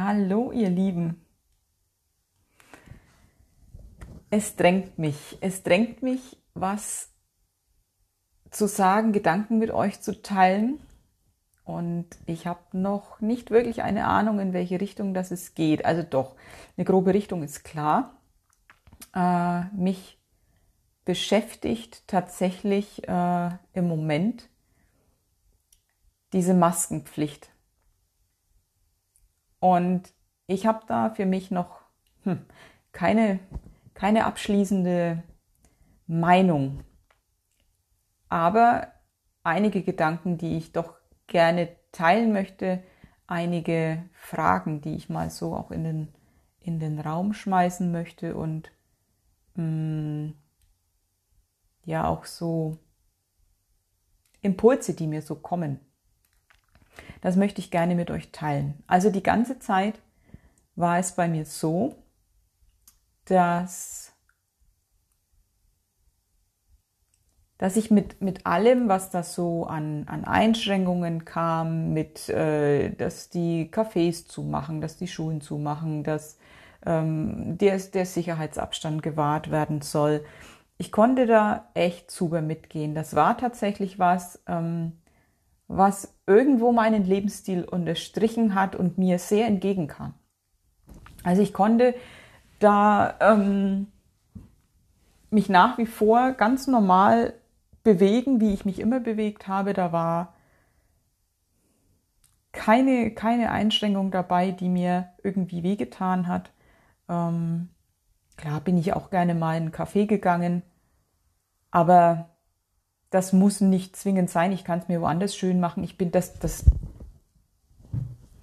Hallo, ihr Lieben. Es drängt mich, es drängt mich, was zu sagen, Gedanken mit euch zu teilen. Und ich habe noch nicht wirklich eine Ahnung, in welche Richtung das es geht. Also doch, eine grobe Richtung ist klar. Äh, mich beschäftigt tatsächlich äh, im Moment diese Maskenpflicht. Und ich habe da für mich noch hm, keine, keine abschließende Meinung. Aber einige Gedanken, die ich doch gerne teilen möchte, einige Fragen, die ich mal so auch in den, in den Raum schmeißen möchte und mh, hm, ja auch so Impulse, die mir so kommen. Das möchte ich gerne mit euch teilen. Also die ganze Zeit war es bei mir so, dass, dass ich mit, mit allem, was da so an, an Einschränkungen kam, mit, äh, dass die Cafés zumachen, dass die Schulen zumachen, dass ähm, der, der Sicherheitsabstand gewahrt werden soll. Ich konnte da echt super mitgehen. Das war tatsächlich was, ähm, was irgendwo meinen Lebensstil unterstrichen hat und mir sehr entgegenkam. Also ich konnte da ähm, mich nach wie vor ganz normal bewegen, wie ich mich immer bewegt habe. Da war keine, keine Einschränkung dabei, die mir irgendwie wehgetan hat. Ähm, klar bin ich auch gerne mal in einen Café gegangen, aber das muss nicht zwingend sein. Ich kann es mir woanders schön machen. Ich bin das, das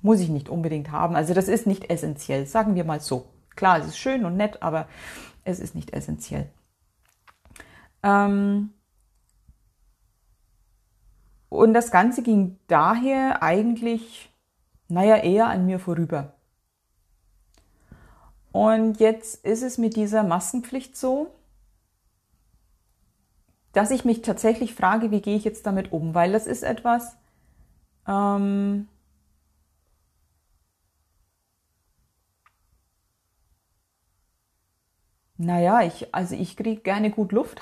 muss ich nicht unbedingt haben. Also das ist nicht essentiell, sagen wir mal so. Klar, es ist schön und nett, aber es ist nicht essentiell. Ähm und das Ganze ging daher eigentlich, naja, eher an mir vorüber. Und jetzt ist es mit dieser Maskenpflicht so, dass ich mich tatsächlich frage, wie gehe ich jetzt damit um, weil das ist etwas, ähm, naja, ich, also ich kriege gerne gut Luft.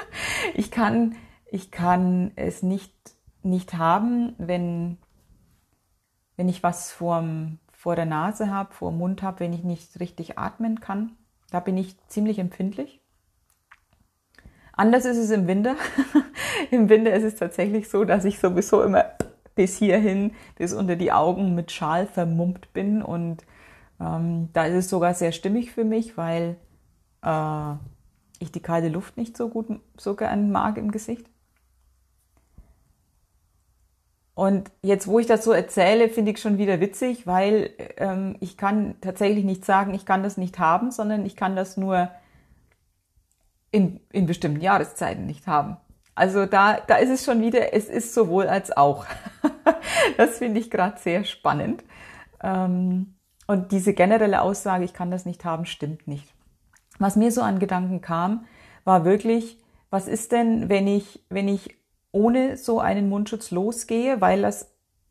ich kann, ich kann es nicht, nicht haben, wenn, wenn ich was vorm, vor der Nase habe, vor dem Mund habe, wenn ich nicht richtig atmen kann. Da bin ich ziemlich empfindlich. Anders ist es im Winter. Im Winter ist es tatsächlich so, dass ich sowieso immer bis hierhin, bis unter die Augen mit Schal vermummt bin. Und ähm, da ist es sogar sehr stimmig für mich, weil äh, ich die kalte Luft nicht so gut, so gern mag im Gesicht. Und jetzt, wo ich das so erzähle, finde ich schon wieder witzig, weil ähm, ich kann tatsächlich nicht sagen, ich kann das nicht haben, sondern ich kann das nur in, in bestimmten Jahreszeiten nicht haben. Also da, da ist es schon wieder, es ist sowohl als auch. das finde ich gerade sehr spannend. Ähm, und diese generelle Aussage, ich kann das nicht haben, stimmt nicht. Was mir so an Gedanken kam, war wirklich, was ist denn, wenn ich, wenn ich ohne so einen Mundschutz losgehe, weil das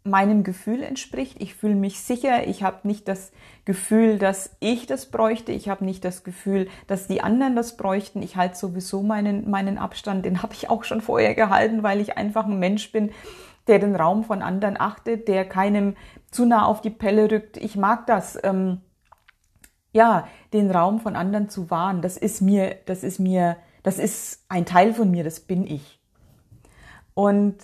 meinem Gefühl entspricht. Ich fühle mich sicher. Ich habe nicht das Gefühl, dass ich das bräuchte. Ich habe nicht das Gefühl, dass die anderen das bräuchten. Ich halte sowieso meinen, meinen Abstand. Den habe ich auch schon vorher gehalten, weil ich einfach ein Mensch bin, der den Raum von anderen achtet, der keinem zu nah auf die Pelle rückt. Ich mag das. Ähm, ja, den Raum von anderen zu wahren. Das ist mir, das ist mir, das ist ein Teil von mir. Das bin ich. Und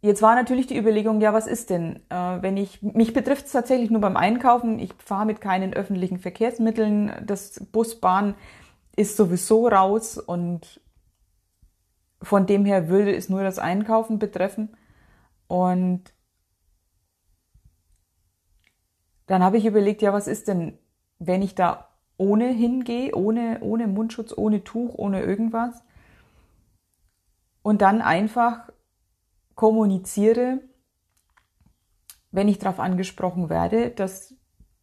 Jetzt war natürlich die Überlegung, ja, was ist denn, äh, wenn ich, mich betrifft es tatsächlich nur beim Einkaufen, ich fahre mit keinen öffentlichen Verkehrsmitteln, das Bus, Bahn ist sowieso raus und von dem her würde es nur das Einkaufen betreffen. Und dann habe ich überlegt, ja, was ist denn, wenn ich da ohne hingehe, ohne, ohne Mundschutz, ohne Tuch, ohne irgendwas? Und dann einfach kommuniziere, wenn ich darauf angesprochen werde, dass,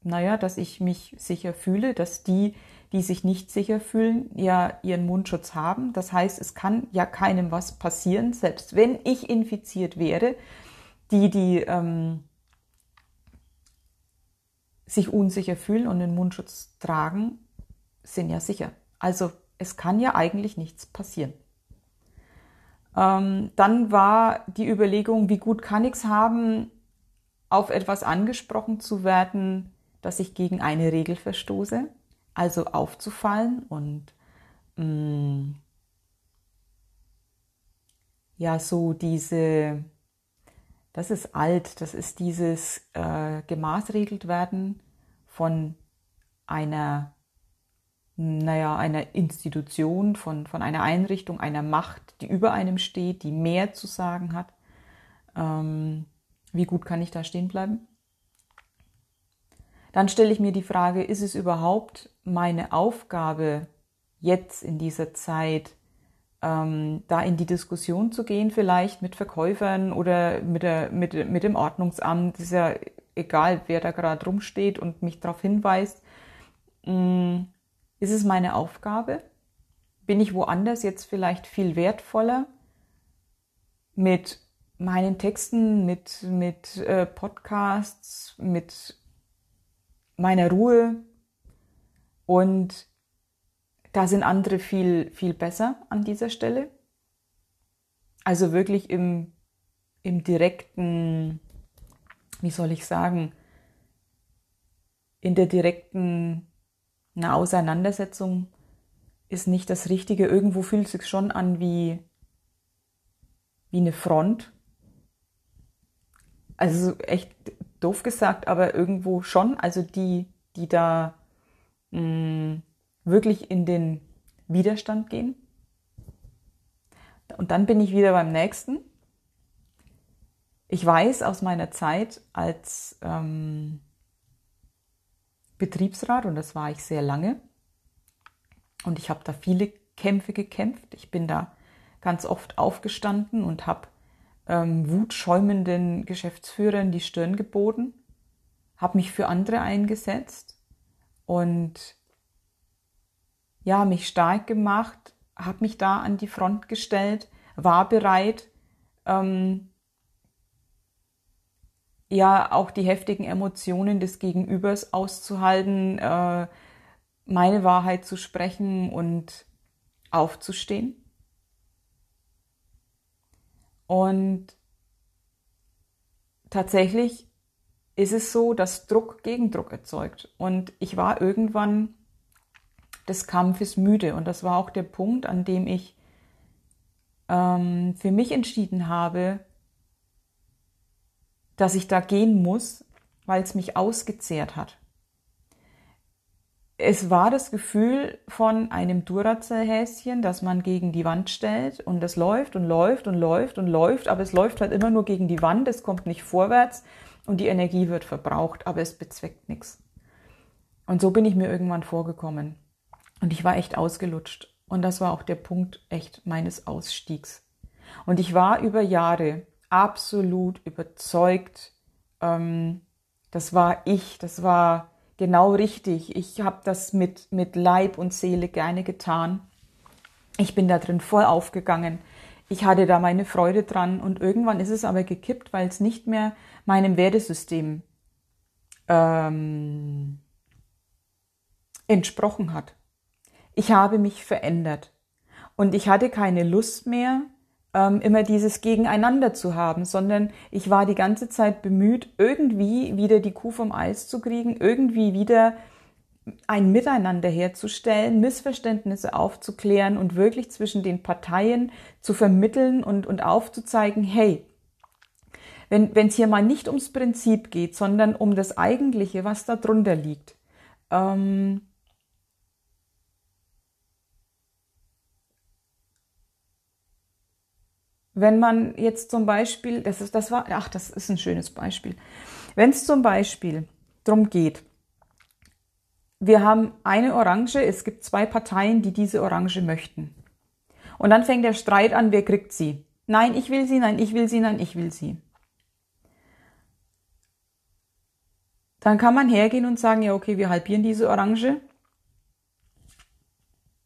naja, dass ich mich sicher fühle, dass die, die sich nicht sicher fühlen, ja ihren Mundschutz haben. Das heißt, es kann ja keinem was passieren, selbst wenn ich infiziert wäre. Die, die ähm, sich unsicher fühlen und den Mundschutz tragen, sind ja sicher. Also es kann ja eigentlich nichts passieren. Ähm, dann war die Überlegung, wie gut kann ich es haben, auf etwas angesprochen zu werden, dass ich gegen eine Regel verstoße, also aufzufallen und mh, mm, ja, so diese, das ist alt, das ist dieses äh, gemaßregelt werden von einer, naja, einer Institution, von, von einer Einrichtung, einer Macht, die über einem steht, die mehr zu sagen hat. Ähm, wie gut kann ich da stehen bleiben? Dann stelle ich mir die Frage, ist es überhaupt meine Aufgabe, jetzt in dieser Zeit ähm, da in die Diskussion zu gehen, vielleicht mit Verkäufern oder mit, der, mit, mit dem Ordnungsamt. ist ja egal, wer da gerade rumsteht und mich darauf hinweist. Ähm, ist es meine Aufgabe? Bin ich woanders jetzt vielleicht viel wertvoller mit meinen Texten, mit, mit äh, Podcasts, mit meiner Ruhe und da sind andere viel, viel besser an dieser Stelle. Also wirklich im, im direkten, wie soll ich sagen, in der direkten eine Auseinandersetzung ist nicht das Richtige. Irgendwo fühlt es sich schon an wie, wie eine Front. Also echt doof gesagt, aber irgendwo schon. Also die, die da mh, mm, wirklich in den Widerstand gehen. Und dann bin ich wieder beim nächsten. Ich weiß aus meiner Zeit als ähm, Betriebsrat, und das war ich sehr lange, und ich habe da viele Kämpfe gekämpft. Ich bin da ganz oft aufgestanden und habe ähm, wutschäumenden Geschäftsführern die Stirn geboten, habe mich für andere eingesetzt und ja, mich stark gemacht, habe mich da an die Front gestellt, war bereit, ähm, ja, auch die heftigen Emotionen des Gegenübers auszuhalten, äh, meine Wahrheit zu sprechen und aufzustehen. Und tatsächlich ist es so, dass Druck Gegendruck erzeugt. Und ich war irgendwann des Kampfes müde. Und das war auch der Punkt, an dem ich ähm, für mich entschieden habe, dass ich da gehen muss, weil es mich ausgezehrt hat. Es war das Gefühl von einem Duracell-Häschen, das man gegen die Wand stellt und es läuft und läuft und läuft und läuft, aber es läuft halt immer nur gegen die Wand, es kommt nicht vorwärts und die Energie wird verbraucht, aber es bezweckt nichts. Und so bin ich mir irgendwann vorgekommen. Und ich war echt ausgelutscht. Und das war auch der Punkt echt meines Ausstiegs. Und ich war über Jahre absolut überzeugt, ähm, das war ich, das war genau richtig. Ich habe das mit, mit Leib und Seele gerne getan. Ich bin da drin voll aufgegangen. Ich hatte da meine Freude dran und irgendwann ist es aber gekippt, weil es nicht mehr meinem Wertesystem ähm, entsprochen hat ich habe mich verändert. Und ich hatte keine Lust mehr, ähm, immer dieses Gegeneinander zu haben, sondern ich war die ganze Zeit bemüht, irgendwie wieder die Kuh vom Eis zu kriegen, irgendwie wieder ein Miteinander herzustellen, Missverständnisse aufzuklären und wirklich zwischen den Parteien zu vermitteln und, und aufzuzeigen, hey, wenn es hier mal nicht ums Prinzip geht, sondern um das Eigentliche, was da drunter liegt, ähm, Wenn man jetzt zum Beispiel, das ist, das war, ach, das ist ein schönes Beispiel. Wenn es zum Beispiel darum geht, wir haben eine Orange, es gibt zwei Parteien, die diese Orange möchten. Und dann fängt der Streit an, wer kriegt sie? Nein, ich will sie, nein, ich will sie, nein, ich will sie. Dann kann man hergehen und sagen, ja, okay, wir halbieren diese Orange.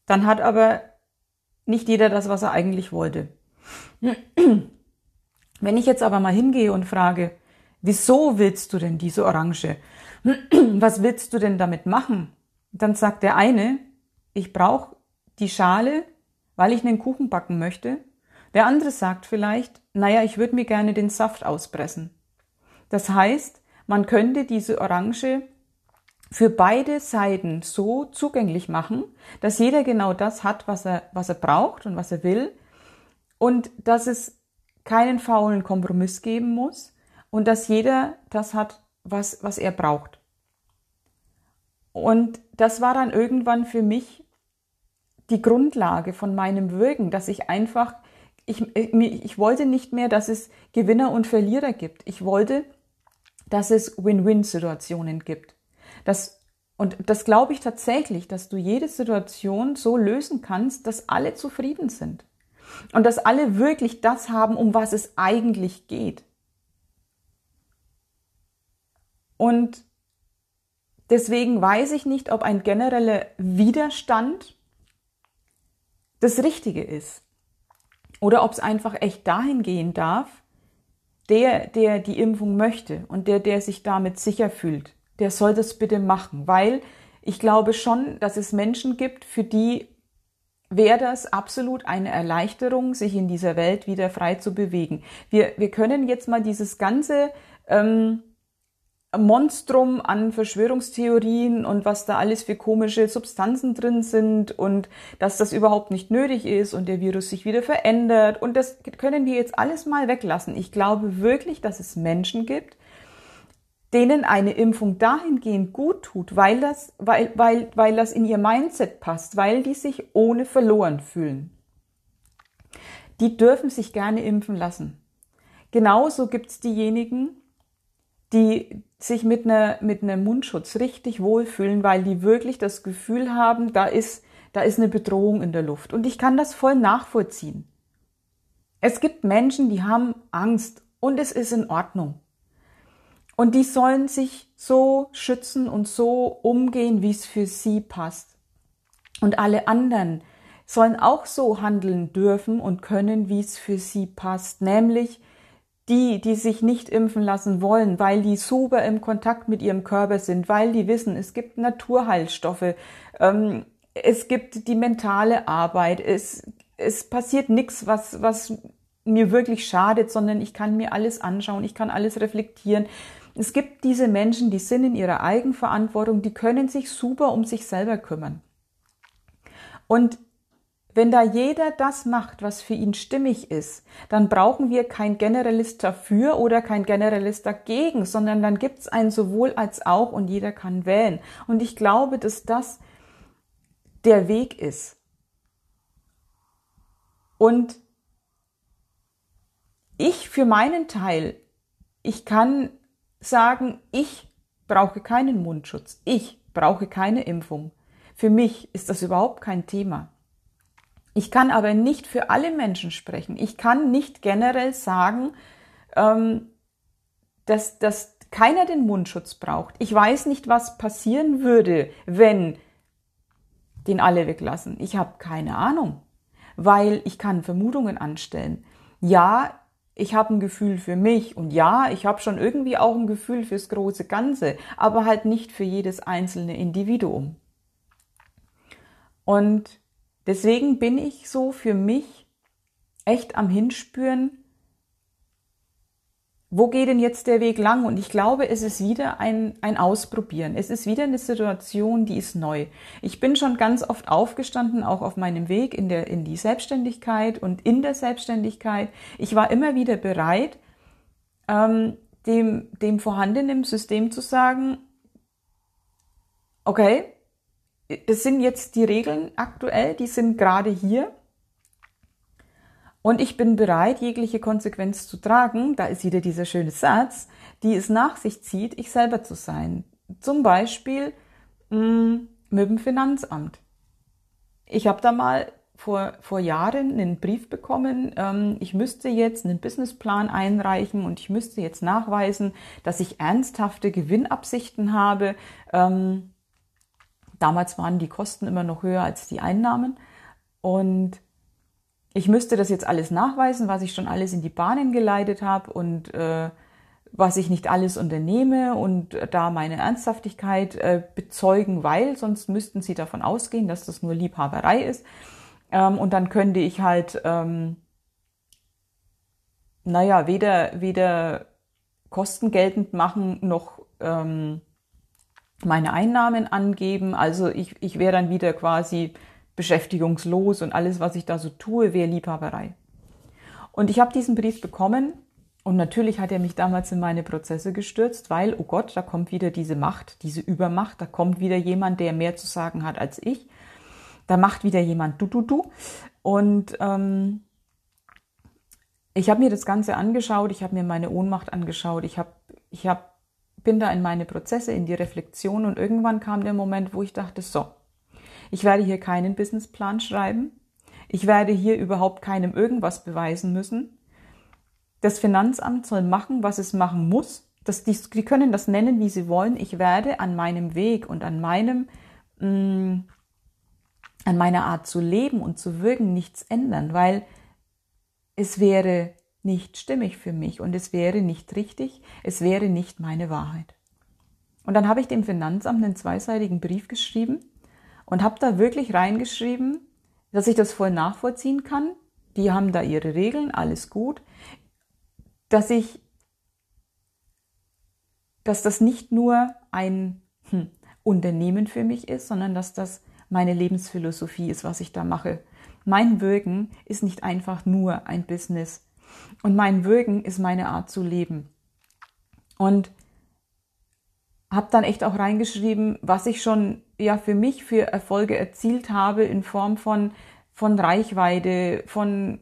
Dann hat aber nicht jeder das, was er eigentlich wollte. Wenn ich jetzt aber mal hingehe und frage, wieso willst du denn diese Orange? Was willst du denn damit machen? Dann sagt der eine, ich brauche die Schale, weil ich einen Kuchen backen möchte. Der andere sagt vielleicht, naja, ich würde mir gerne den Saft auspressen. Das heißt, man könnte diese Orange für beide Seiten so zugänglich machen, dass jeder genau das hat, was er, was er braucht und was er will und dass es keinen faulen Kompromiss geben muss und dass jeder das hat, was, was er braucht. Und das war dann irgendwann für mich die Grundlage von meinem Wirken, dass ich einfach, ich, ich wollte nicht mehr, dass es Gewinner und Verlierer gibt. Ich wollte, dass es Win-Win-Situationen gibt. Das, und das glaube ich tatsächlich, dass du jede Situation so lösen kannst, dass alle zufrieden sind. Und dass alle wirklich das haben, um was es eigentlich geht. Und deswegen weiß ich nicht, ob ein genereller Widerstand das Richtige ist. Oder ob es einfach echt dahin gehen darf, der, der die Impfung möchte und der, der sich damit sicher fühlt, der soll das bitte machen, weil ich glaube schon, dass es Menschen gibt, für die wäre das absolut eine Erleichterung, sich in dieser Welt wieder frei zu bewegen. Wir, wir können jetzt mal dieses ganze ähm, Monstrum an Verschwörungstheorien und was da alles für komische Substanzen drin sind und dass das überhaupt nicht nötig ist und der Virus sich wieder verändert. Und das können wir jetzt alles mal weglassen. Ich glaube wirklich, dass es Menschen gibt, denen eine Impfung dahingehend gut tut, weil das, weil, weil, weil das in ihr Mindset passt, weil die sich ohne verloren fühlen. Die dürfen sich gerne impfen lassen. Genauso gibt's diejenigen, die sich mit einer mit einem Mundschutz richtig wohlfühlen, weil die wirklich das Gefühl haben, da ist da ist eine Bedrohung in der Luft und ich kann das voll nachvollziehen. Es gibt Menschen, die haben Angst und es ist in Ordnung. Und die sollen sich so schützen und so umgehen, wie es für sie passt. Und alle anderen sollen auch so handeln dürfen und können, wie es für sie passt, nämlich die, die sich nicht impfen lassen wollen, weil die super im Kontakt mit ihrem Körper sind, weil die wissen, es gibt Naturheilstoffe, ähm, es gibt die mentale Arbeit, es, es passiert nichts, was, was mir wirklich schadet, sondern ich kann mir alles anschauen, ich kann alles reflektieren. Es gibt diese Menschen, die sind in ihrer Eigenverantwortung, die können sich super um sich selber kümmern. Und wenn da jeder das macht, was für ihn stimmig ist, dann brauchen wir kein Generalist dafür oder kein Generalist dagegen, sondern dann gibt's ein sowohl als auch und jeder kann wählen. Und ich glaube, dass das der Weg ist. Und ich für meinen Teil, ich kann sagen, ich brauche keinen Mundschutz, ich brauche keine Impfung. Für mich ist das überhaupt kein Thema. Ich kann aber nicht für alle Menschen sprechen. Ich kann nicht generell sagen, ähm, dass, dass keiner den Mundschutz braucht. Ich weiß nicht, was passieren würde, wenn den alle weglassen. Ich habe keine Ahnung, weil ich kann Vermutungen anstellen. Ja, ich habe ein Gefühl für mich und ja, ich habe schon irgendwie auch ein Gefühl fürs große Ganze, aber halt nicht für jedes einzelne Individuum. Und Deswegen bin ich so für mich echt am Hinspüren, wo geht denn jetzt der Weg lang? Und ich glaube, es ist wieder ein, ein Ausprobieren. Es ist wieder eine Situation, die ist neu. Ich bin schon ganz oft aufgestanden, auch auf meinem Weg in, der, in die Selbstständigkeit und in der Selbstständigkeit. Ich war immer wieder bereit, ähm, dem, dem vorhandenen System zu sagen, okay, das sind jetzt die Regeln aktuell, die sind gerade hier. Und ich bin bereit, jegliche Konsequenz zu tragen. Da ist wieder dieser schöne Satz, die es nach sich zieht, ich selber zu sein. Zum Beispiel mh, mm, mit dem Finanzamt. Ich habe da mal vor, vor Jahren einen Brief bekommen, ähm, ich müsste jetzt einen Businessplan einreichen und ich müsste jetzt nachweisen, dass ich ernsthafte Gewinnabsichten habe. Ähm, Damals waren die Kosten immer noch höher als die Einnahmen. Und ich müsste das jetzt alles nachweisen, was ich schon alles in die Bahnen geleitet habe und äh, was ich nicht alles unternehme und da meine Ernsthaftigkeit äh, bezeugen, weil sonst müssten sie davon ausgehen, dass das nur Liebhaberei ist. Ähm, und dann könnte ich halt, ähm, naja, weder, weder Kosten geltend machen noch ähm, meine Einnahmen angeben. Also ich, ich wäre dann wieder quasi beschäftigungslos und alles, was ich da so tue, wäre Liebhaberei. Und ich habe diesen Brief bekommen und natürlich hat er mich damals in meine Prozesse gestürzt, weil, oh Gott, da kommt wieder diese Macht, diese Übermacht, da kommt wieder jemand, der mehr zu sagen hat als ich. Da macht wieder jemand du, du, du. Und ähm, ich habe mir das Ganze angeschaut, ich habe mir meine Ohnmacht angeschaut, ich, hab, ich hab, bin da in meine Prozesse, in die Reflexion und irgendwann kam der Moment, wo ich dachte, so, ich werde hier keinen Businessplan schreiben, ich werde hier überhaupt keinem irgendwas beweisen müssen. Das Finanzamt soll machen, was es machen muss. Das, die, die können das nennen, wie sie wollen. Ich werde an meinem Weg und an meinem, mh, mm, an meiner Art zu leben und zu wirken nichts ändern, weil es wäre nicht stimmig für mich und es wäre nicht richtig, es wäre nicht meine Wahrheit. Und dann habe ich dem Finanzamt einen zweiseitigen Brief geschrieben und habe da wirklich reingeschrieben, dass ich das voll nachvollziehen kann. Die haben da ihre Regeln, alles gut. Dass ich, dass das nicht nur ein hm, Unternehmen für mich ist, sondern dass das meine Lebensphilosophie ist, was ich da mache. Mein Wirken ist nicht einfach nur ein Business. Und mein Wirken ist meine Art zu leben. Und habe dann echt auch reingeschrieben, was ich schon ja für mich für Erfolge erzielt habe in Form von von Reichweite, von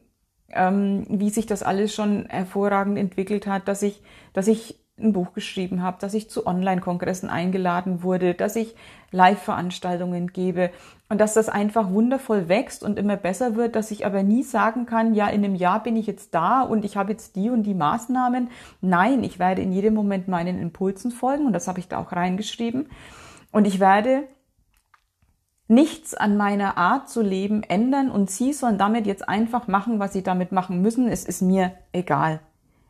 ähm, wie sich das alles schon hervorragend entwickelt hat, dass ich dass ich ein Buch geschrieben habe, dass ich zu Online-Kongressen eingeladen wurde, dass ich Live-Veranstaltungen gebe und dass das einfach wundervoll wächst und immer besser wird, dass ich aber nie sagen kann, ja, in einem Jahr bin ich jetzt da und ich habe jetzt die und die Maßnahmen. Nein, ich werde in jedem Moment meinen Impulsen folgen und das habe ich da auch reingeschrieben. Und ich werde nichts an meiner Art zu leben ändern und Sie sollen damit jetzt einfach machen, was Sie damit machen müssen. Es ist mir egal.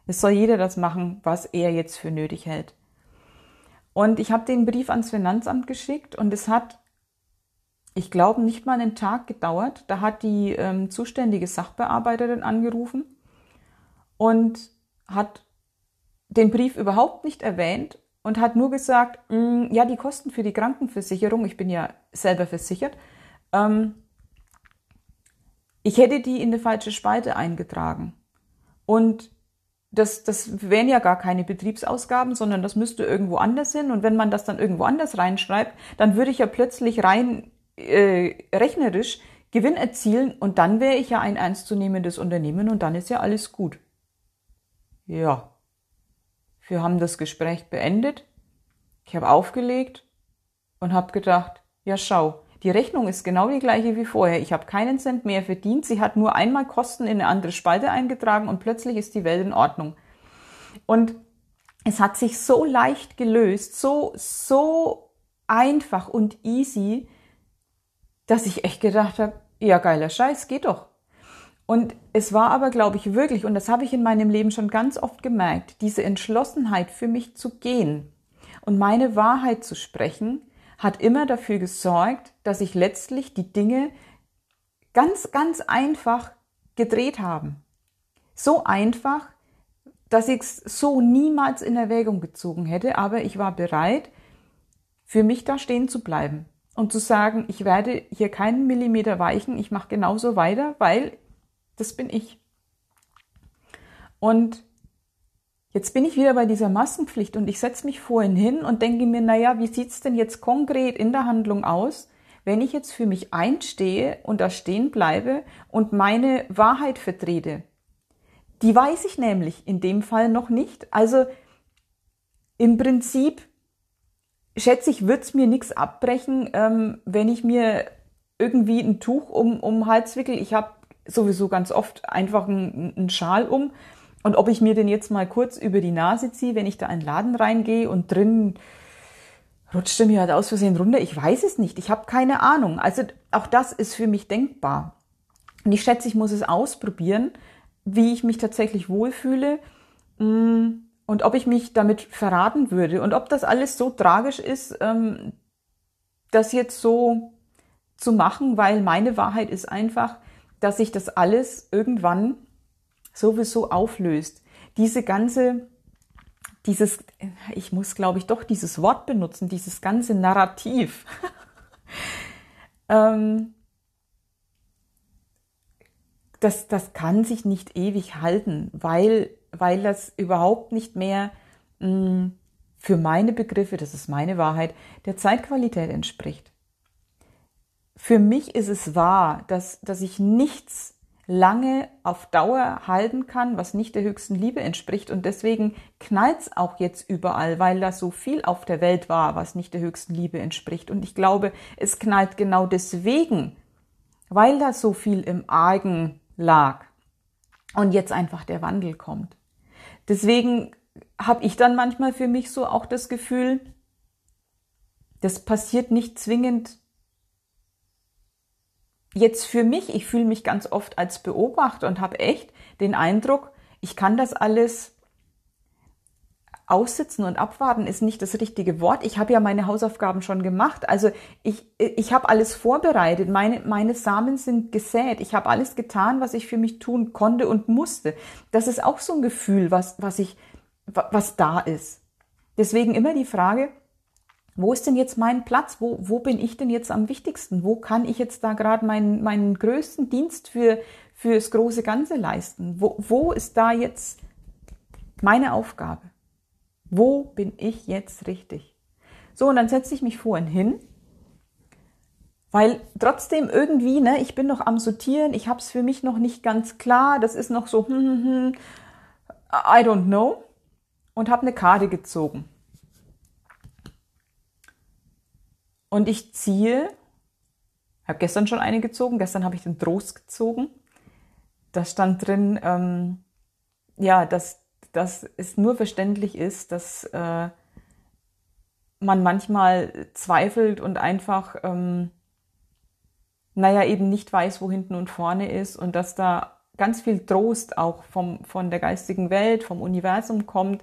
Es soll jeder das machen, was er jetzt für nötig hält. Und ich habe den Brief ans Finanzamt geschickt und es hat, ich glaube, nicht mal einen Tag gedauert. Da hat die ähm, zuständige Sachbearbeiterin angerufen und hat den Brief überhaupt nicht erwähnt und hat nur gesagt, mm, ja, die Kosten für die Krankenversicherung, ich bin ja selber versichert, ähm, ich hätte die in eine falsche Spalte eingetragen. Und das, das wären ja gar keine Betriebsausgaben, sondern das müsste irgendwo anders hin. Und wenn man das dann irgendwo anders reinschreibt, dann würde ich ja plötzlich rein äh, rechnerisch Gewinn erzielen und dann wäre ich ja ein ernstzunehmendes Unternehmen und dann ist ja alles gut. Ja. Wir haben das Gespräch beendet. Ich habe aufgelegt und habe gedacht, ja schau, die Rechnung ist genau die gleiche wie vorher. Ich habe keinen Cent mehr verdient. Sie hat nur einmal Kosten in eine andere Spalte eingetragen und plötzlich ist die Welt in Ordnung. Und es hat sich so leicht gelöst, so, so einfach und easy, dass ich echt gedacht habe, ja, geiler Scheiß, geht doch. Und es war aber, glaube ich, wirklich, und das habe ich in meinem Leben schon ganz oft gemerkt, diese Entschlossenheit für mich zu gehen und meine Wahrheit zu sprechen, hat immer dafür gesorgt, dass sich letztlich die Dinge ganz, ganz einfach gedreht haben. So einfach, dass ich es so niemals in Erwägung gezogen hätte, aber ich war bereit, für mich da stehen zu bleiben und zu sagen, ich werde hier keinen Millimeter weichen, ich mache genauso weiter, weil das bin ich. Und Jetzt bin ich wieder bei dieser Massenpflicht und ich setze mich vorhin hin und denke mir, naja, wie sieht's denn jetzt konkret in der Handlung aus, wenn ich jetzt für mich einstehe und da stehen bleibe und meine Wahrheit vertrete? Die weiß ich nämlich in dem Fall noch nicht. Also im Prinzip schätze ich, wird's mir nichts abbrechen, ähm, wenn ich mir irgendwie ein Tuch um, um Hals wickel. Ich habe sowieso ganz oft einfach einen, einen Schal um und ob ich mir den jetzt mal kurz über die Nase ziehe, wenn ich da in den Laden reingehe und drin rutscht er mir halt aus Versehen runter, ich weiß es nicht. Ich habe keine Ahnung. Also auch das ist für mich denkbar. Und ich schätze, ich muss es ausprobieren, wie ich mich tatsächlich wohlfühle. Mm, und ob ich mich damit verraten würde und ob das alles so tragisch ist, ähm, das jetzt so zu machen, weil meine Wahrheit ist einfach, dass sich das alles irgendwann sowieso auflöst. Diese ganze, dieses, ich muss glaube ich doch dieses Wort benutzen, dieses ganze Narrativ. ähm, das, das kann sich nicht ewig halten, weil, weil das überhaupt nicht mehr mh, mm, für meine Begriffe, das ist meine Wahrheit, der Zeitqualität entspricht. Für mich ist es wahr, dass, dass ich nichts lange auf Dauer halten kann, was nicht der höchsten Liebe entspricht. Und deswegen knallt's auch jetzt überall, weil da so viel auf der Welt war, was nicht der höchsten Liebe entspricht. Und ich glaube, es knallt genau deswegen, weil da so viel im Argen lag und jetzt einfach der Wandel kommt. Deswegen habe ich dann manchmal für mich so auch das Gefühl, das passiert nicht zwingend jetzt für mich. Ich fühle mich ganz oft als Beobachter und habe echt den Eindruck, ich kann das alles aussitzen und abwarten ist nicht das richtige Wort. Ich habe ja meine Hausaufgaben schon gemacht. Also ich, ich habe alles vorbereitet. Meine, meine Samen sind gesät. Ich habe alles getan, was ich für mich tun konnte und musste. Das ist auch so ein Gefühl, was, was ich, was da ist. Deswegen immer die Frage, wo ist denn jetzt mein Platz? Wo, wo bin ich denn jetzt am wichtigsten? Wo kann ich jetzt da gerade meinen, meinen größten Dienst für, fürs große Ganze leisten? Wo, wo ist da jetzt meine Aufgabe? Wo bin ich jetzt richtig? So, und dann setze ich mich vorhin hin, weil trotzdem irgendwie, ne, ich bin noch am Sortieren, ich habe es für mich noch nicht ganz klar, das ist noch so, hm, hm, hm, I don't know, und habe eine Karte gezogen. Und ich ziehe, habe gestern schon eine gezogen, gestern habe ich den Trost gezogen. Da stand drin, ähm, ja, dass dass es nur verständlich ist, dass äh, man manchmal zweifelt und einfach, ähm, naja, eben nicht weiß, wo hinten und vorne ist und dass da ganz viel Trost auch vom, von der geistigen Welt, vom Universum kommt,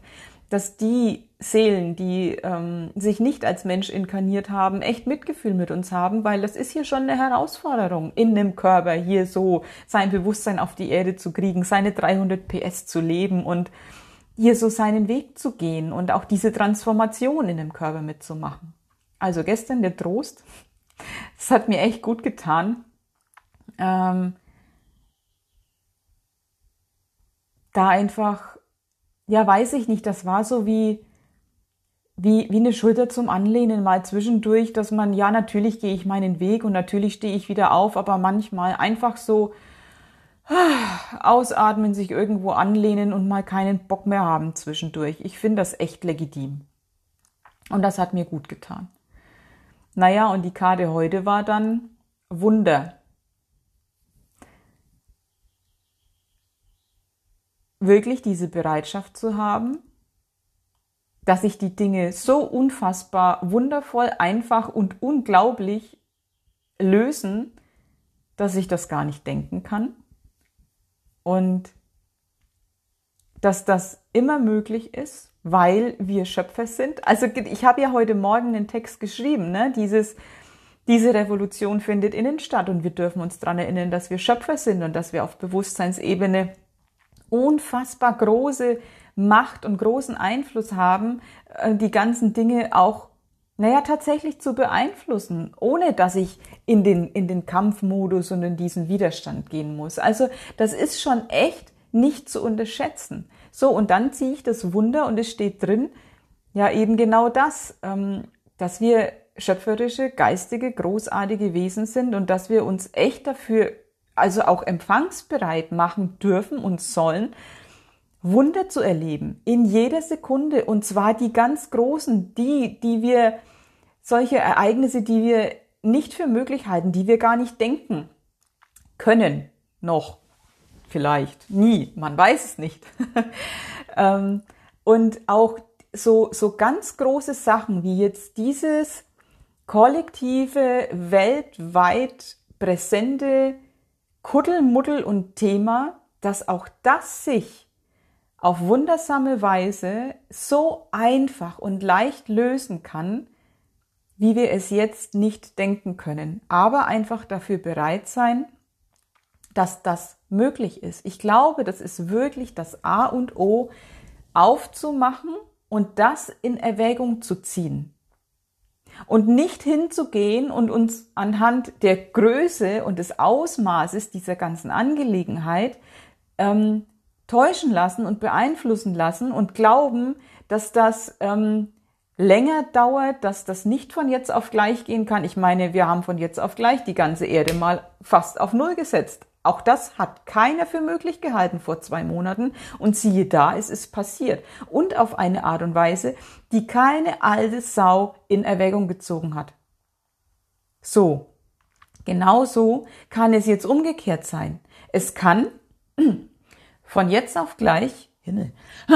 dass die Seelen, die ähm, sich nicht als Mensch inkarniert haben, echt Mitgefühl mit uns haben, weil das ist hier schon eine Herausforderung, in einem Körper hier so sein Bewusstsein auf die Erde zu kriegen, seine 300 PS zu leben und hier so seinen Weg zu gehen und auch diese Transformation in dem Körper mitzumachen. Also gestern der Trost, das hat mir echt gut getan. Ähm, da einfach, ja, weiß ich nicht, das war so wie, wie, wie eine Schulter zum Anlehnen mal zwischendurch, dass man, ja, natürlich gehe ich meinen Weg und natürlich stehe ich wieder auf, aber manchmal einfach so, ausatmen, sich irgendwo anlehnen und mal keinen Bock mehr haben zwischendurch. Ich finde das echt legitim. Und das hat mir gut getan. Naja, und die Karte heute war dann Wunder. Wirklich diese Bereitschaft zu haben, dass sich die Dinge so unfassbar wundervoll, einfach und unglaublich lösen, dass ich das gar nicht denken kann und dass das immer möglich ist, weil wir Schöpfer sind. Also ich habe ja heute Morgen einen Text geschrieben, ne? Dieses, diese Revolution findet innen statt und wir dürfen uns daran erinnern, dass wir Schöpfer sind und dass wir auf Bewusstseinsebene unfassbar große Macht und großen Einfluss haben, äh, die ganzen Dinge auch naja, tatsächlich zu beeinflussen, ohne dass ich in den, in den Kampfmodus und in diesen Widerstand gehen muss. Also das ist schon echt nicht zu unterschätzen. So, und dann ziehe ich das Wunder und es steht drin, ja eben genau das, ähm, dass wir schöpferische, geistige, großartige Wesen sind und dass wir uns echt dafür, also auch empfangsbereit machen dürfen und sollen, Wunder zu erleben, in jeder Sekunde, und zwar die ganz großen, die, die wir, solche Ereignisse, die wir nicht für möglich halten, die wir gar nicht denken können, noch, vielleicht, nie, man weiß es nicht. Ähm, und auch so, so ganz große Sachen wie jetzt dieses kollektive, weltweit präsente Kuddelmuddel und Thema, dass auch das sich auf wundersame Weise so einfach und leicht lösen kann, wie wir es jetzt nicht denken können. Aber einfach dafür bereit sein, dass das möglich ist. Ich glaube, das ist wirklich das A und O, aufzumachen und das in Erwägung zu ziehen. Und nicht hinzugehen und uns anhand der Größe und des Ausmaßes dieser ganzen Angelegenheit ähm, täuschen lassen und beeinflussen lassen und glauben, dass das ähm, länger dauert, dass das nicht von jetzt auf gleich gehen kann. Ich meine, wir haben von jetzt auf gleich die ganze Erde mal fast auf Null gesetzt. Auch das hat keiner für möglich gehalten vor zwei Monaten. Und siehe da, es ist passiert. Und auf eine Art und Weise, die keine alte Sau in Erwägung gezogen hat. So. Genauso kann es jetzt umgekehrt sein. Es kann von jetzt auf gleich, Himmel,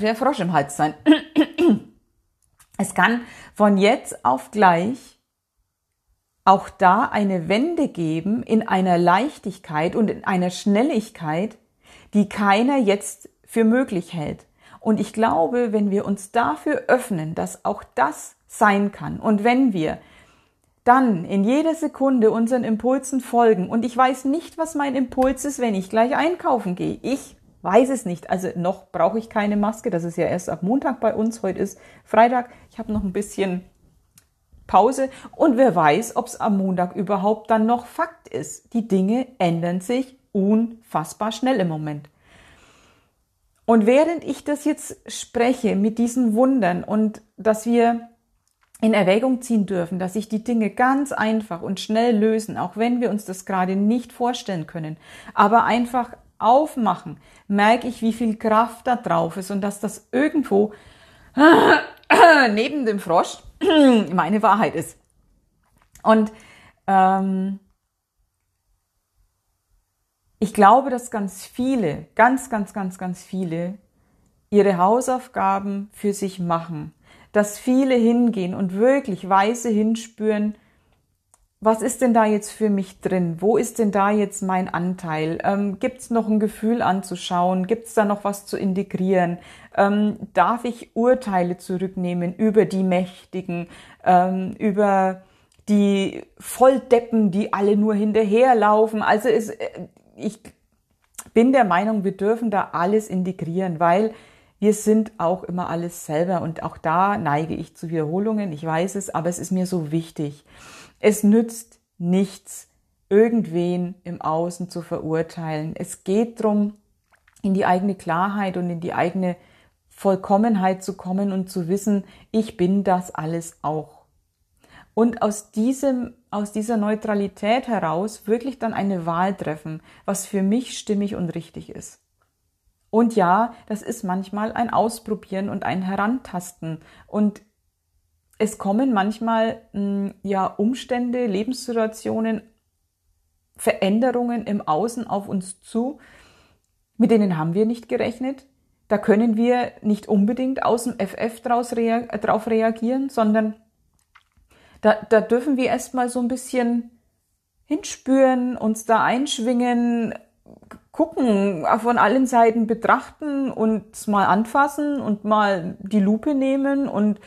der Frosch im Hals sein. Es kann von jetzt auf gleich auch da eine Wende geben in einer Leichtigkeit und in einer Schnelligkeit, die keiner jetzt für möglich hält. Und ich glaube, wenn wir uns dafür öffnen, dass auch das sein kann und wenn wir dann in jeder Sekunde unseren Impulsen folgen und ich weiß nicht, was mein Impuls ist, wenn ich gleich einkaufen gehe. Ich weiß es nicht. Also noch brauche ich keine Maske. Das ist ja erst ab Montag bei uns. Heute ist Freitag. Ich habe noch ein bisschen Pause und wer weiß, ob es am Montag überhaupt dann noch Fakt ist. Die Dinge ändern sich unfassbar schnell im Moment. Und während ich das jetzt spreche mit diesen Wundern und dass wir in Erwägung ziehen dürfen, dass sich die Dinge ganz einfach und schnell lösen, auch wenn wir uns das gerade nicht vorstellen können, aber einfach aufmachen, merke ich, wie viel Kraft da drauf ist und dass das irgendwo neben dem Frosch meine Wahrheit ist. Und ähm, ich glaube, dass ganz viele, ganz, ganz, ganz, ganz viele ihre Hausaufgaben für sich machen. Dass viele hingehen und wirklich weise hinspüren, was ist denn da jetzt für mich drin? Wo ist denn da jetzt mein Anteil? Ähm, Gibt es noch ein Gefühl anzuschauen? Gibt es da noch was zu integrieren? Ähm, darf ich Urteile zurücknehmen über die Mächtigen, ähm, über die Volldeppen, die alle nur hinterherlaufen? Also es, äh, ich bin der Meinung, wir dürfen da alles integrieren, weil wir sind auch immer alles selber und auch da neige ich zu Wiederholungen, ich weiß es, aber es ist mir so wichtig. Es nützt nichts, irgendwen im Außen zu verurteilen. Es geht darum, in die eigene Klarheit und in die eigene Vollkommenheit zu kommen und zu wissen, ich bin das alles auch. Und aus diesem, aus dieser Neutralität heraus wirklich dann eine Wahl treffen, was für mich stimmig und richtig ist. Und ja, das ist manchmal ein Ausprobieren und ein Herantasten. Und es kommen manchmal hm, ja Umstände, Lebenssituationen, Veränderungen im Außen auf uns zu, mit denen haben wir nicht gerechnet. Da können wir nicht unbedingt aus dem FF draus rea drauf reagieren, sondern da, da dürfen wir erstmal so ein bisschen hinspüren, uns da einschwingen, gucken, von allen Seiten betrachten und mal anfassen und mal die Lupe nehmen und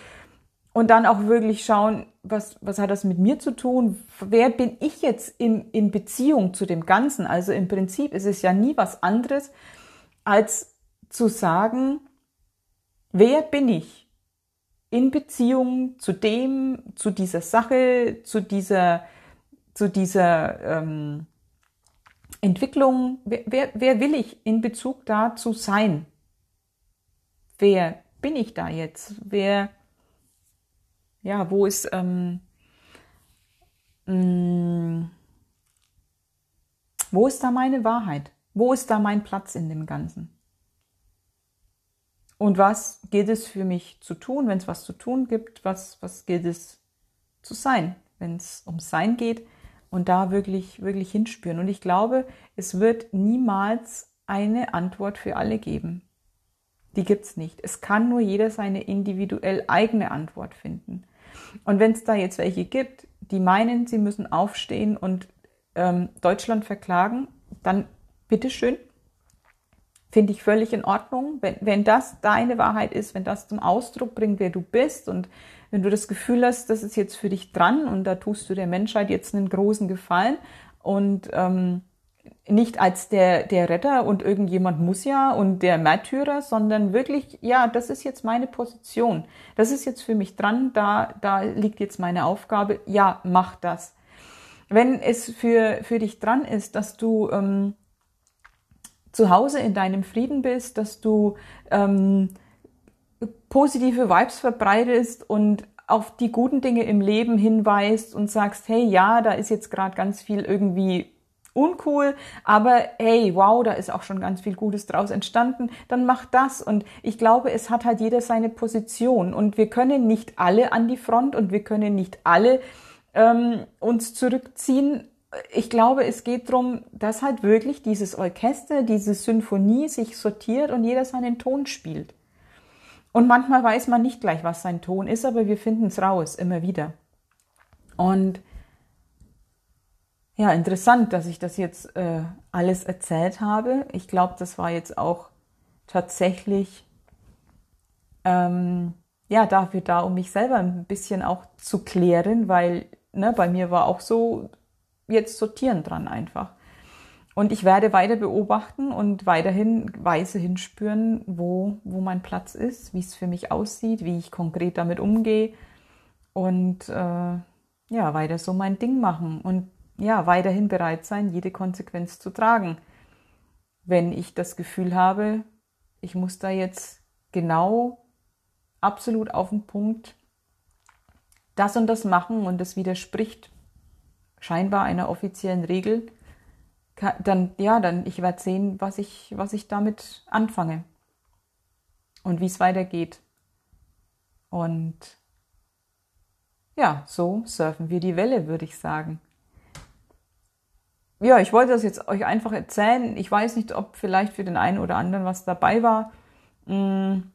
und dann auch wirklich schauen, was, was hat das mit mir zu tun? Wer bin ich jetzt in, in Beziehung zu dem Ganzen? Also im Prinzip ist es ja nie was anderes, als zu sagen, wer bin ich in Beziehung zu dem, zu dieser Sache, zu dieser, zu dieser ähm, Entwicklung? Wer, wer, wer will ich in Bezug dazu sein? Wer bin ich da jetzt? Wer ja, wo ist, ähm, mh, mm, wo ist da meine Wahrheit? Wo ist da mein Platz in dem Ganzen? Und was gilt es für mich zu tun, wenn es was zu tun gibt? Was, was gilt es zu sein, wenn es um Sein geht? Und da wirklich, wirklich hinspüren. Und ich glaube, es wird niemals eine Antwort für alle geben. Die gibt's nicht. Es kann nur jeder seine individuell eigene Antwort finden. Und wenn es da jetzt welche gibt, die meinen, sie müssen aufstehen und ähm, Deutschland verklagen, dann bitteschön. Finde ich völlig in Ordnung. Wenn, wenn das deine Wahrheit ist, wenn das zum Ausdruck bringt, wer du bist und wenn du das Gefühl hast, das ist jetzt für dich dran und da tust du der Menschheit jetzt einen großen Gefallen und ähm, nicht als der, der Retter und irgendjemand muss ja und der Märtyrer, sondern wirklich, ja, das ist jetzt meine Position. Das ist jetzt für mich dran, da, da liegt jetzt meine Aufgabe. Ja, mach das. Wenn es für, für dich dran ist, dass du ähm, zu Hause in deinem Frieden bist, dass du ähm, positive Vibes verbreitest und auf die guten Dinge im Leben hinweist und sagst, hey, ja, da ist jetzt gerade ganz viel irgendwie uncool, aber hey, wow, da ist auch schon ganz viel Gutes draus entstanden, dann mach das. Und ich glaube, es hat halt jeder seine Position und wir können nicht alle an die Front und wir können nicht alle ähm, uns zurückziehen. Ich glaube, es geht darum, dass halt wirklich dieses Orchester, diese Symphonie sich sortiert und jeder seinen Ton spielt. Und manchmal weiß man nicht gleich, was sein Ton ist, aber wir finden es raus, immer wieder. Und ja, interessant, dass ich das jetzt äh, alles erzählt habe. Ich glaube, das war jetzt auch tatsächlich ähm, ja dafür da, um mich selber ein bisschen auch zu klären, weil ne, bei mir war auch so jetzt sortieren dran einfach. Und ich werde weiter beobachten und weiterhin weise hinspüren, wo, wo mein Platz ist, wie es für mich aussieht, wie ich konkret damit umgehe und äh, ja, weiter so mein Ding machen. Und ja, weiterhin bereit sein, jede Konsequenz zu tragen. Wenn ich das Gefühl habe, ich muss da jetzt genau absolut auf den Punkt das und das machen und das widerspricht scheinbar einer offiziellen Regel, dann ja, dann ich werde sehen, was ich was ich damit anfange und wie es weitergeht. Und ja, so surfen wir die Welle, würde ich sagen ja, ich wollte das jetzt euch einfach erzählen. Ich weiß nicht, ob vielleicht für den einen oder anderen was dabei war. Hm,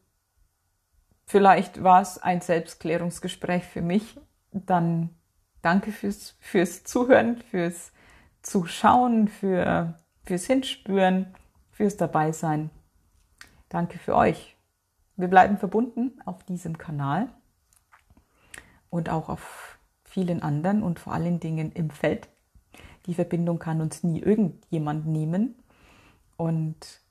vielleicht war es ein Selbstklärungsgespräch für mich. Dann danke fürs, fürs Zuhören, fürs Zuschauen, für, fürs Hinspüren, fürs Dabeisein. Danke für euch. Wir bleiben verbunden auf diesem Kanal und auch auf vielen anderen und vor allen Dingen im Feld die Verbindung kann uns nie irgendjemand nehmen. Und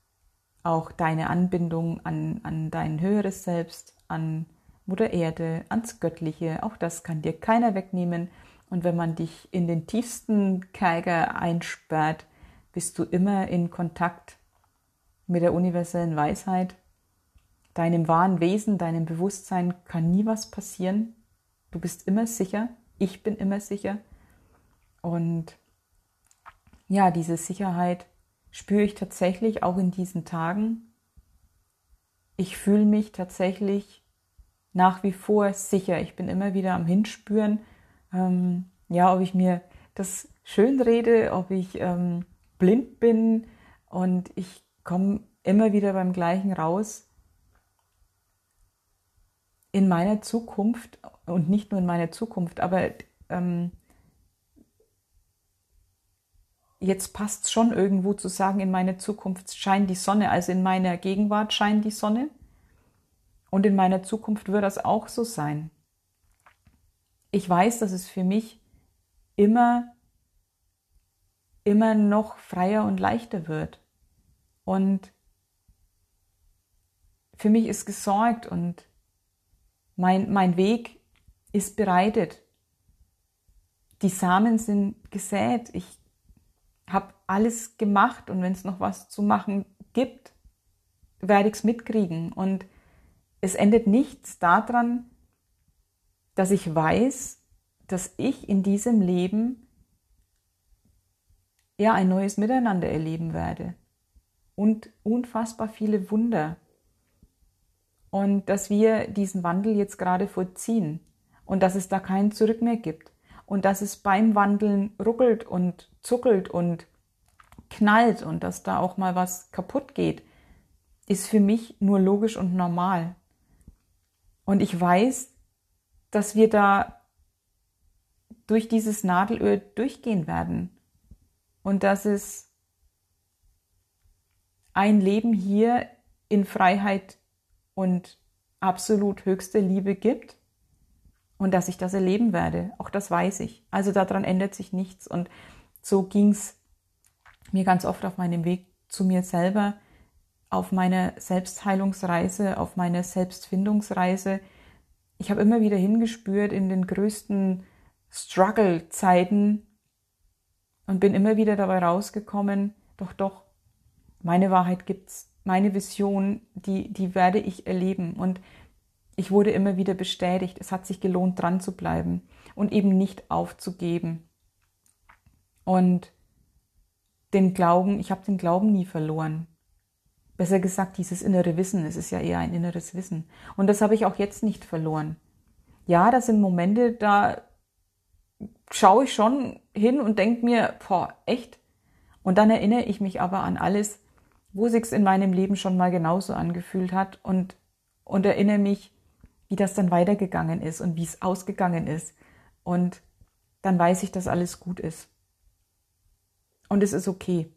auch deine Anbindung an, an dein höheres Selbst, an Mutter Erde, ans Göttliche, auch das kann dir keiner wegnehmen. Und wenn man dich in den tiefsten Kerker einsperrt, bist du immer in Kontakt mit der universellen Weisheit. Deinem wahren Wesen, deinem Bewusstsein kann nie was passieren. Du bist immer sicher. Ich bin immer sicher. Und ja, diese Sicherheit spüre ich tatsächlich auch in diesen Tagen. Ich fühle mich tatsächlich nach wie vor sicher. Ich bin immer wieder am Hinspüren, ähm, ja, ob ich mir das schön rede, ob ich ähm, blind bin und ich komme immer wieder beim gleichen raus. In meiner Zukunft und nicht nur in meiner Zukunft, aber ähm, jetzt passt es schon irgendwo zu sagen, in meiner Zukunft scheint die Sonne, also in meiner Gegenwart scheint die Sonne und in meiner Zukunft wird das auch so sein. Ich weiß, dass es für mich immer, immer noch freier und leichter wird. Und für mich ist gesorgt und mein, mein Weg ist bereitet. Die Samen sind gesät. Ich habe alles gemacht und wenn es noch was zu machen gibt, werde ich es mitkriegen. Und es endet nichts daran, dass ich weiß, dass ich in diesem Leben ja ein neues Miteinander erleben werde und unfassbar viele Wunder. Und dass wir diesen Wandel jetzt gerade vollziehen und dass es da kein Zurück mehr gibt und dass es beim Wandeln ruckelt und zuckelt und knallt und dass da auch mal was kaputt geht, ist für mich nur logisch und normal. Und ich weiß, dass wir da durch dieses Nadelöhr durchgehen werden und dass es ein Leben hier in Freiheit und absolut höchste Liebe gibt und dass ich das erleben werde. Auch das weiß ich. Also daran ändert sich nichts. Und so ging es mir ganz oft auf meinem Weg zu mir selber, auf meiner Selbstheilungsreise, auf meiner Selbstfindungsreise. Ich habe immer wieder hingespürt in den größten Struggle-Zeiten und bin immer wieder dabei rausgekommen, doch, doch, meine Wahrheit gibt's, meine Vision, die, die werde ich erleben. Und ich wurde immer wieder bestätigt, es hat sich gelohnt, dran zu bleiben und eben nicht aufzugeben. Und den Glauben, ich habe den Glauben nie verloren. Besser gesagt, dieses innere Wissen, es ist ja eher ein inneres Wissen. Und das habe ich auch jetzt nicht verloren. Ja, das sind Momente, da schaue ich schon hin und denke mir, boah, echt? Und dann erinnere ich mich aber an alles, wo sich's in meinem Leben schon mal genauso angefühlt hat und, und erinnere mich, wie das dann weitergegangen ist und wie es ausgegangen ist. Und dann weiß ich, dass alles gut ist. Und es ist okay.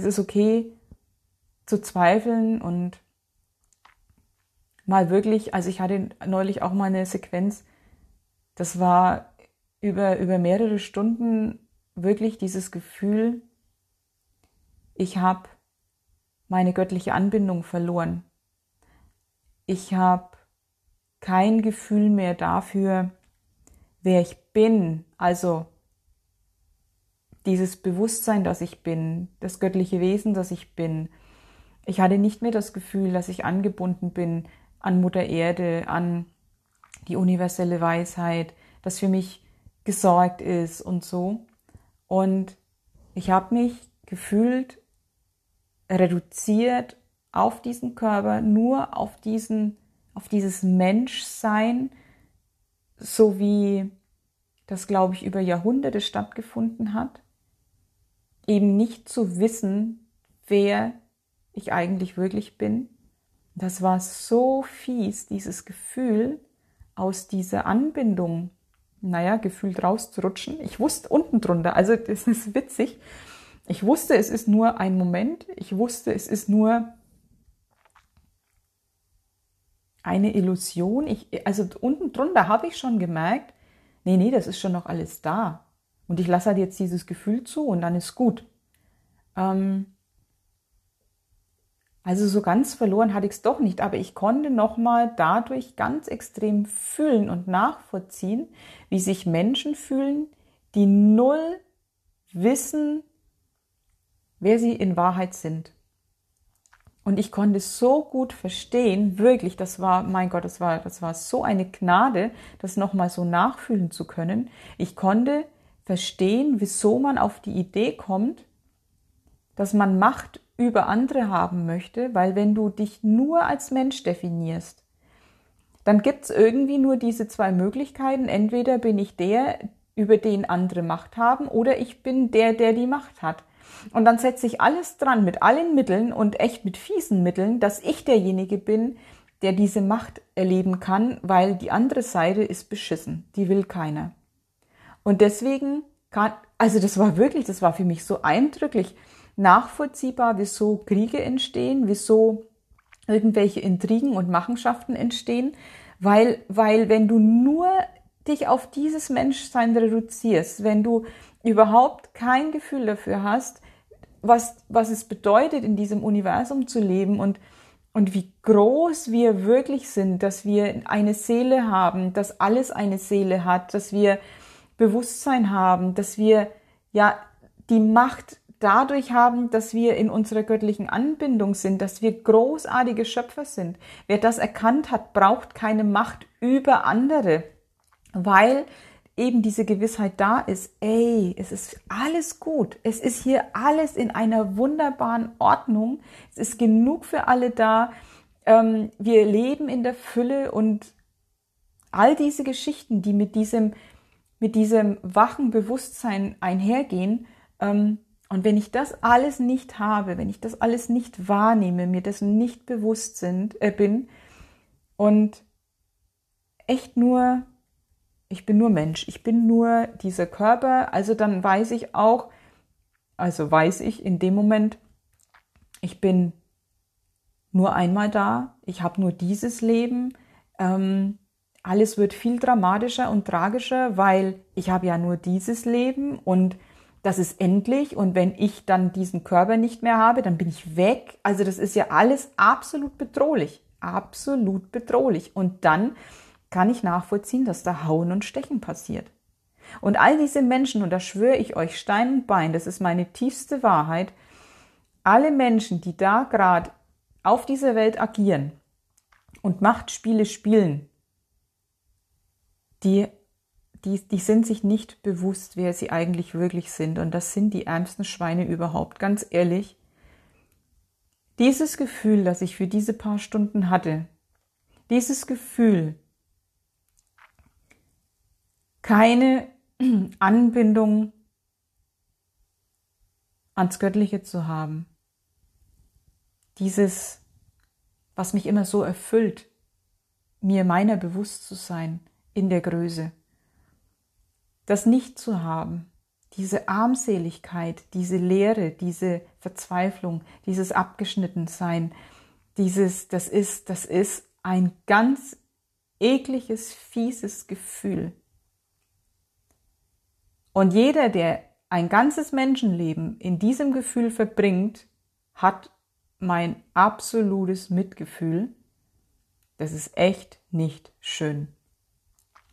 Es ist okay zu zweifeln und mal wirklich, also ich hatte neulich auch mal eine Sequenz, das war über, über mehrere Stunden wirklich dieses Gefühl, ich habe meine göttliche Anbindung verloren. Ich habe kein Gefühl mehr dafür, wer ich bin, also dieses Bewusstsein, dass ich bin, das göttliche Wesen, das ich bin. Ich hatte nicht mehr das Gefühl, dass ich angebunden bin an Mutter Erde, an die universelle Weisheit, das für mich gesorgt ist und so. Und ich habe mich gefühlt reduziert auf diesen Körper, nur auf diesen, auf dieses Menschsein, so wie das, glaube ich, über Jahrhunderte stattgefunden hat eben nicht zu wissen, wer ich eigentlich wirklich bin. Das war so fies, dieses Gefühl aus dieser Anbindung, naja, gefühlt rauszurutschen. Ich wusste unten drunter, also das ist witzig. Ich wusste, es ist nur ein Moment. Ich wusste, es ist nur eine Illusion. Ich, also unten drunter habe ich schon gemerkt, nee, nee, das ist schon noch alles da. Und ich lasse halt jetzt dieses Gefühl zu und dann ist gut. Ähm also so ganz verloren hatte ich es doch nicht, aber ich konnte nochmal dadurch ganz extrem fühlen und nachvollziehen, wie sich Menschen fühlen, die null wissen, wer sie in Wahrheit sind. Und ich konnte so gut verstehen, wirklich, das war, mein Gott, das war, das war so eine Gnade, das nochmal so nachfühlen zu können. Ich konnte verstehen, wieso man auf die Idee kommt, dass man Macht über andere haben möchte, weil wenn du dich nur als Mensch definierst, dann gibt es irgendwie nur diese zwei Möglichkeiten. Entweder bin ich der, über den andere Macht haben, oder ich bin der, der die Macht hat. Und dann setze ich alles dran mit allen Mitteln und echt mit fiesen Mitteln, dass ich derjenige bin, der diese Macht erleben kann, weil die andere Seite ist beschissen. Die will keiner. Und deswegen kann, also das war wirklich, das war für mich so eindrücklich nachvollziehbar, wieso Kriege entstehen, wieso irgendwelche Intrigen und Machenschaften entstehen, weil, weil wenn du nur dich auf dieses Menschsein reduzierst, wenn du überhaupt kein Gefühl dafür hast, was, was es bedeutet, in diesem Universum zu leben und, und wie groß wir wirklich sind, dass wir eine Seele haben, dass alles eine Seele hat, dass wir Bewusstsein haben, dass wir ja die Macht dadurch haben, dass wir in unserer göttlichen Anbindung sind, dass wir großartige Schöpfer sind. Wer das erkannt hat, braucht keine Macht über andere, weil eben diese Gewissheit da ist, ey, es ist alles gut, es ist hier alles in einer wunderbaren Ordnung, es ist genug für alle da, ähm, wir leben in der Fülle und all diese Geschichten, die mit diesem mit diesem wachen Bewusstsein einhergehen. Ähm, und wenn ich das alles nicht habe, wenn ich das alles nicht wahrnehme, mir das nicht bewusst sind, äh, bin und echt nur, ich bin nur Mensch, ich bin nur dieser Körper, also dann weiß ich auch, also weiß ich in dem Moment, ich bin nur einmal da, ich habe nur dieses Leben. Ähm, alles wird viel dramatischer und tragischer, weil ich habe ja nur dieses Leben und das ist endlich und wenn ich dann diesen Körper nicht mehr habe, dann bin ich weg. Also das ist ja alles absolut bedrohlich, absolut bedrohlich. Und dann kann ich nachvollziehen, dass da Hauen und Stechen passiert. Und all diese Menschen, und da schwöre ich euch Stein und Bein, das ist meine tiefste Wahrheit, alle Menschen, die da gerade auf dieser Welt agieren und Machtspiele spielen, die, die, die sind sich nicht bewusst, wer sie eigentlich wirklich sind. Und das sind die ärmsten Schweine überhaupt. Ganz ehrlich, dieses Gefühl, das ich für diese paar Stunden hatte, dieses Gefühl, keine Anbindung ans Göttliche zu haben, dieses, was mich immer so erfüllt, mir meiner bewusst zu sein in der Größe. Das nicht zu haben, diese Armseligkeit, diese Leere, diese Verzweiflung, dieses Abgeschnittensein, dieses, das ist, das ist ein ganz ekliges, fieses Gefühl. Und jeder, der ein ganzes Menschenleben in diesem Gefühl verbringt, hat mein absolutes Mitgefühl. Das ist echt nicht schön.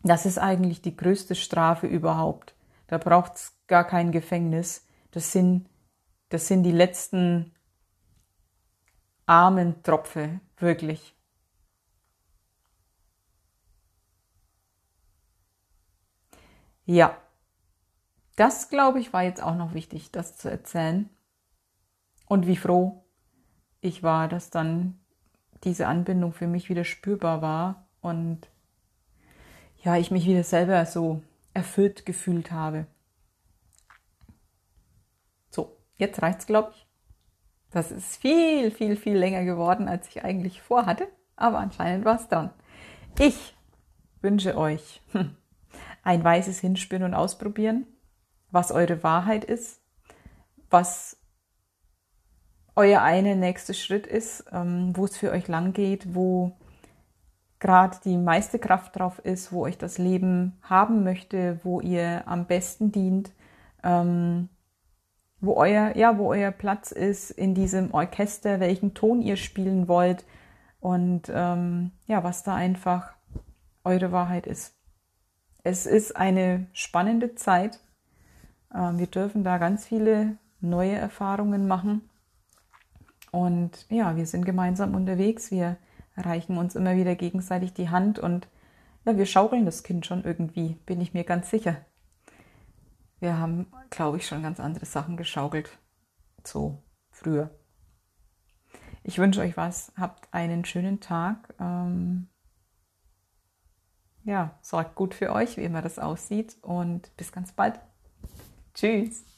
Das ist eigentlich die größte Strafe überhaupt. Da braucht es gar kein Gefängnis. Das sind, das sind die letzten armen Tropfe, wirklich. Ja, das glaube ich war jetzt auch noch wichtig, das zu erzählen. Und wie froh ich war, dass dann diese Anbindung für mich wieder spürbar war und ja, ich mich wieder selber so erfüllt gefühlt habe. So, jetzt reicht's, glaube ich. Das ist viel, viel, viel länger geworden, als ich eigentlich vorhatte, aber anscheinend war es dran. Ich wünsche euch ein weißes Hinspinnen und Ausprobieren, was eure Wahrheit ist, was euer eine nächste Schritt ist, ähm, wo es für euch lang geht, wo gerade die meiste Kraft drauf ist, wo euch das Leben haben möchte, wo ihr am besten dient, ähm, wo euer, ja, wo euer Platz ist in diesem Orchester, welchen Ton ihr spielen wollt und ähm, ja, was da einfach eure Wahrheit ist. Es ist eine spannende Zeit. Ähm, wir dürfen da ganz viele neue Erfahrungen machen. Und ja, wir sind gemeinsam unterwegs. Wir reichen uns immer wieder gegenseitig die Hand und ja, wir schaukeln das Kind schon irgendwie, bin ich mir ganz sicher. Wir haben, glaube ich, schon ganz andere Sachen geschaukelt. So früher. Ich wünsche euch was. Habt einen schönen Tag. Ähm ja, sorgt gut für euch, wie immer das aussieht. Und bis ganz bald. Tschüss.